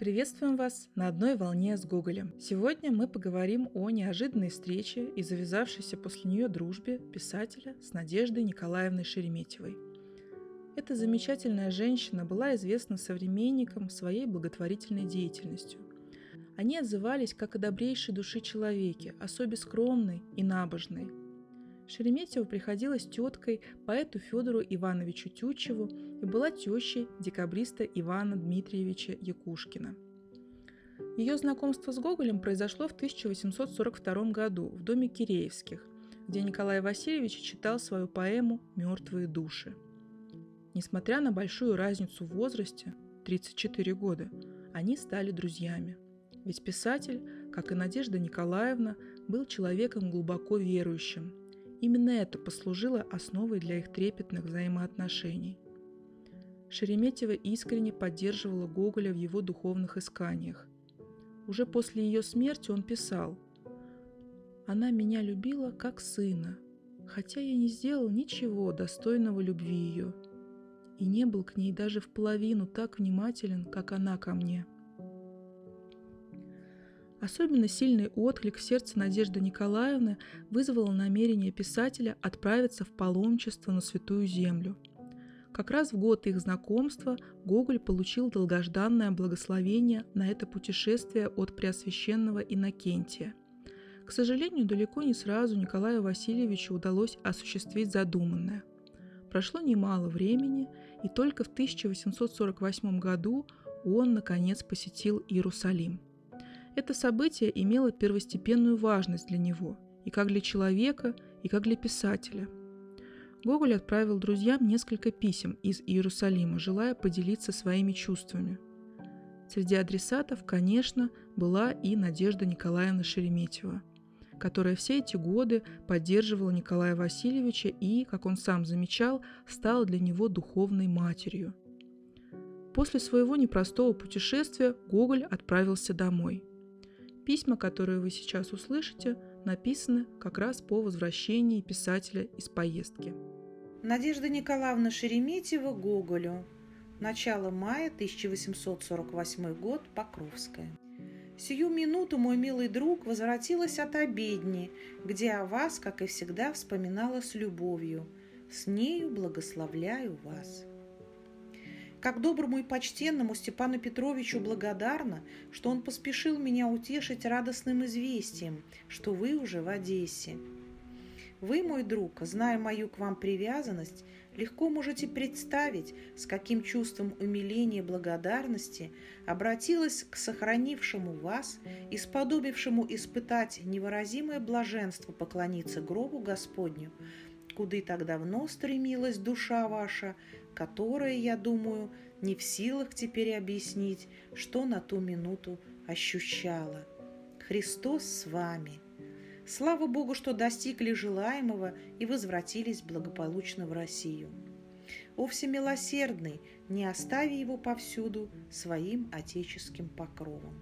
Приветствуем вас на одной волне с Гоголем. Сегодня мы поговорим о неожиданной встрече и завязавшейся после нее дружбе писателя с Надеждой Николаевной Шереметьевой. Эта замечательная женщина была известна современникам своей благотворительной деятельностью. Они отзывались как о добрейшей души человеке, особо скромной и набожной. Шереметьева приходилась теткой поэту Федору Ивановичу Тютчеву и была тещей декабриста Ивана Дмитриевича Якушкина. Ее знакомство с Гоголем произошло в 1842 году в доме Киреевских, где Николай Васильевич читал свою поэму «Мертвые души». Несмотря на большую разницу в возрасте, 34 года, они стали друзьями. Ведь писатель, как и Надежда Николаевна, был человеком глубоко верующим. Именно это послужило основой для их трепетных взаимоотношений – Шереметьева искренне поддерживала Гоголя в его духовных исканиях. Уже после ее смерти он писал «Она меня любила как сына, хотя я не сделал ничего достойного любви ее, и не был к ней даже в половину так внимателен, как она ко мне». Особенно сильный отклик в сердце Надежды Николаевны вызвало намерение писателя отправиться в паломничество на Святую Землю – как раз в год их знакомства Гоголь получил долгожданное благословение на это путешествие от Преосвященного Иннокентия. К сожалению, далеко не сразу Николаю Васильевичу удалось осуществить задуманное. Прошло немало времени, и только в 1848 году он, наконец, посетил Иерусалим. Это событие имело первостепенную важность для него, и как для человека, и как для писателя – Гоголь отправил друзьям несколько писем из Иерусалима, желая поделиться своими чувствами. Среди адресатов, конечно, была и Надежда Николаевна Шереметьева, которая все эти годы поддерживала Николая Васильевича и, как он сам замечал, стала для него духовной матерью. После своего непростого путешествия Гоголь отправился домой. Письма, которые вы сейчас услышите, написаны как раз по возвращении писателя из поездки. Надежда Николаевна Шереметьева Гоголю. Начало мая 1848 год. Покровская. Сию минуту, мой милый друг, возвратилась от обедни, где о вас, как и всегда, вспоминала с любовью. С нею благословляю вас. Как доброму и почтенному Степану Петровичу благодарна, что он поспешил меня утешить радостным известием, что вы уже в Одессе. Вы, мой друг, зная мою к вам привязанность, легко можете представить, с каким чувством умиления и благодарности обратилась к сохранившему вас и сподобившему испытать невыразимое блаженство поклониться гробу Господню, куды так давно стремилась душа ваша, которая, я думаю, не в силах теперь объяснить, что на ту минуту ощущала. Христос с вами – Слава Богу, что достигли желаемого и возвратились благополучно в Россию. О всемилосердный, не остави его повсюду своим отеческим покровом.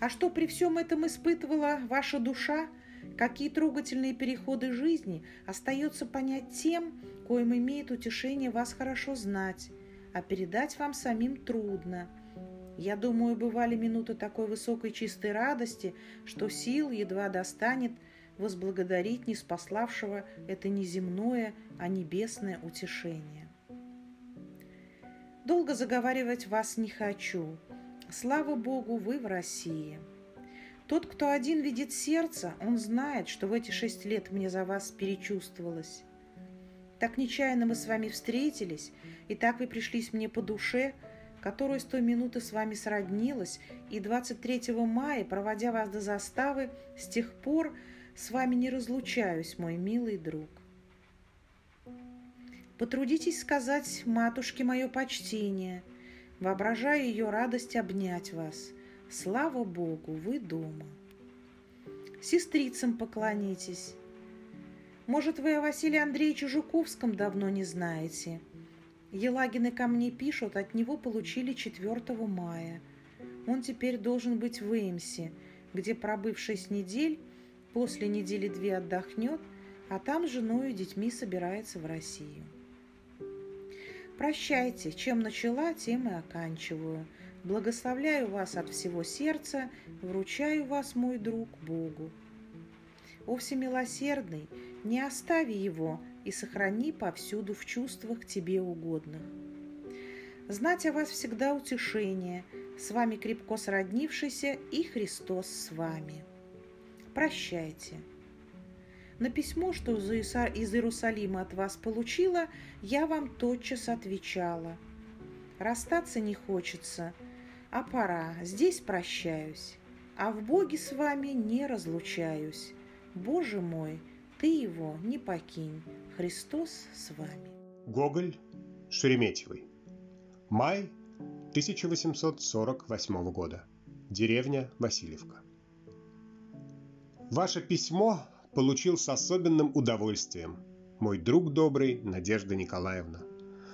А что при всем этом испытывала ваша душа, какие трогательные переходы жизни, остается понять тем, коим имеет утешение вас хорошо знать, а передать вам самим трудно – я думаю, бывали минуты такой высокой чистой радости, что сил едва достанет возблагодарить неспославшего это неземное, а небесное утешение. Долго заговаривать вас не хочу. Слава Богу, вы в России. Тот, кто один видит сердце, он знает, что в эти шесть лет мне за вас перечувствовалось. Так нечаянно мы с вами встретились, и так вы пришлись мне по душе – которую с той минуты с вами сроднилась, и 23 мая, проводя вас до заставы, с тех пор с вами не разлучаюсь, мой милый друг. Потрудитесь сказать матушке мое почтение, воображая ее радость обнять вас. Слава Богу, вы дома. Сестрицам поклонитесь. Может, вы о Василии Андреевиче Жуковском давно не знаете – Елагины ко мне пишут, от него получили 4 мая. Он теперь должен быть в Эймсе, где, пробыв шесть недель, после недели две отдохнет, а там с женой и детьми собирается в Россию. Прощайте, чем начала, тем и оканчиваю. Благословляю вас от всего сердца, вручаю вас, мой друг, Богу. О всемилосердный, не остави его и сохрани повсюду в чувствах тебе угодных. Знать о вас всегда утешение, с вами крепко сроднившийся и Христос с вами. Прощайте. На письмо, что из Иерусалима от вас получила, я вам тотчас отвечала. Расстаться не хочется, а пора, здесь прощаюсь, а в Боге с вами не разлучаюсь. Боже мой, ты его не покинь, Христос с вами. Гоголь Шереметьевый. Май 1848 года. Деревня Васильевка. Ваше письмо получил с особенным удовольствием, мой друг добрый Надежда Николаевна.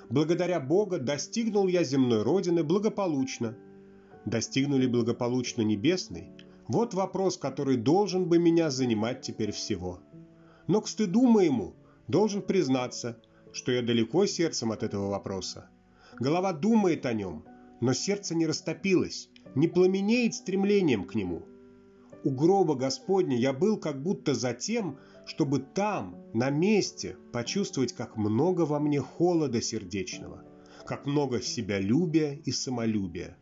Благодаря Бога достигнул я земной родины благополучно. Достигнули благополучно небесной? Вот вопрос, который должен бы меня занимать теперь всего. Но к стыду моему должен признаться, что я далеко сердцем от этого вопроса. Голова думает о нем, но сердце не растопилось, не пламенеет стремлением к нему – у гроба Господня я был как будто за тем, чтобы там, на месте, почувствовать, как много во мне холода сердечного, как много себялюбия и самолюбия.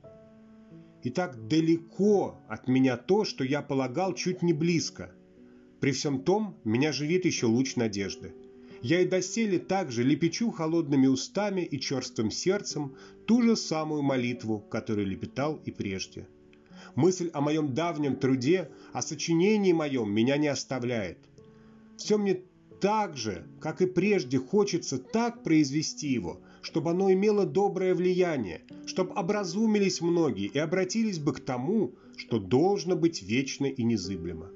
И так далеко от меня то, что я полагал чуть не близко. При всем том, меня живит еще луч надежды. Я и доселе также лепечу холодными устами и черствым сердцем ту же самую молитву, которую лепетал и прежде – Мысль о моем давнем труде, о сочинении моем меня не оставляет. Все мне так же, как и прежде, хочется так произвести его, чтобы оно имело доброе влияние, чтобы образумились многие и обратились бы к тому, что должно быть вечно и незыблемо.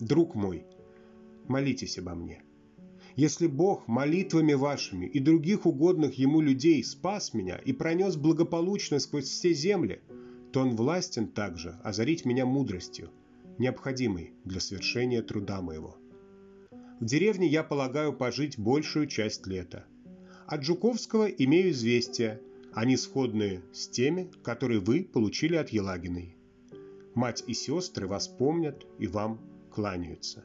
Друг мой, молитесь обо мне. Если Бог молитвами вашими и других угодных Ему людей спас меня и пронес благополучно сквозь все земли – то он властен также озарить меня мудростью, необходимой для совершения труда моего. В деревне я полагаю пожить большую часть лета. От Жуковского имею известия, они сходные с теми, которые вы получили от Елагиной. Мать и сестры вас помнят и вам кланяются.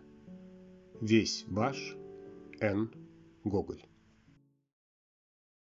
Весь ваш Н. Гоголь.